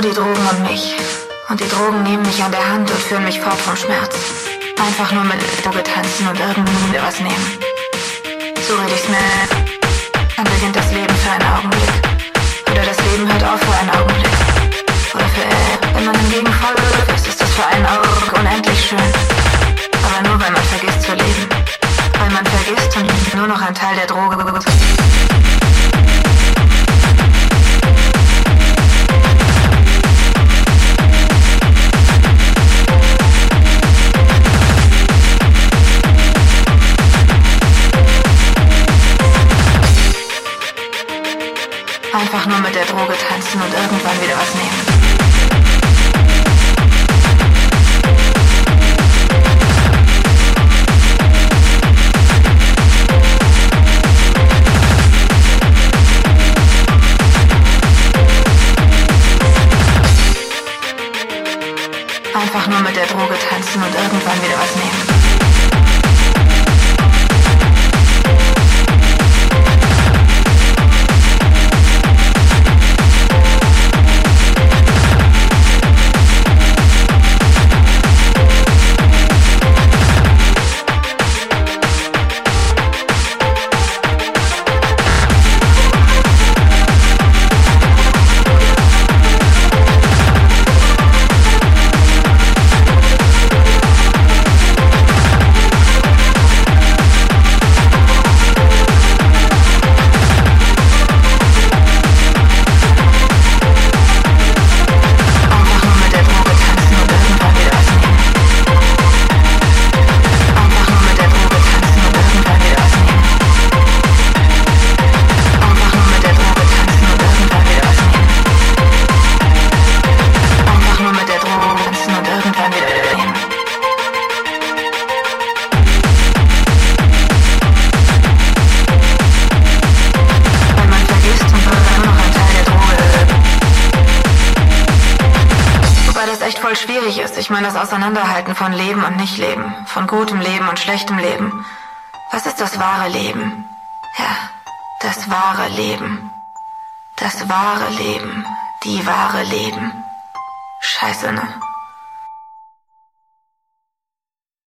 nur die Drogen und mich. Und die Drogen nehmen mich an der Hand und führen mich fort vom Schmerz. Einfach nur mit Droge tanzen und irgendwie mir was nehmen. So rede ich's mir. Dann beginnt das Leben für einen Augenblick. Oder das Leben hört auf für einen Augenblick. Oder für, äh, wenn man hingegen voll Glück ist, ist das für einen Augenblick unendlich schön. Aber nur, weil man vergisst zu leben. Weil man vergisst und nur noch ein Teil der Droge Einfach nur mit der Droge tanzen und irgendwann wieder was nehmen. Einfach nur mit der Droge tanzen und irgendwann wieder was nehmen. Echt voll schwierig ist. Ich meine, das Auseinanderhalten von Leben und Nicht-Leben. Von gutem Leben und schlechtem Leben. Was ist das wahre Leben? Ja, das wahre Leben. Das wahre Leben. Die wahre Leben. Scheiße, ne?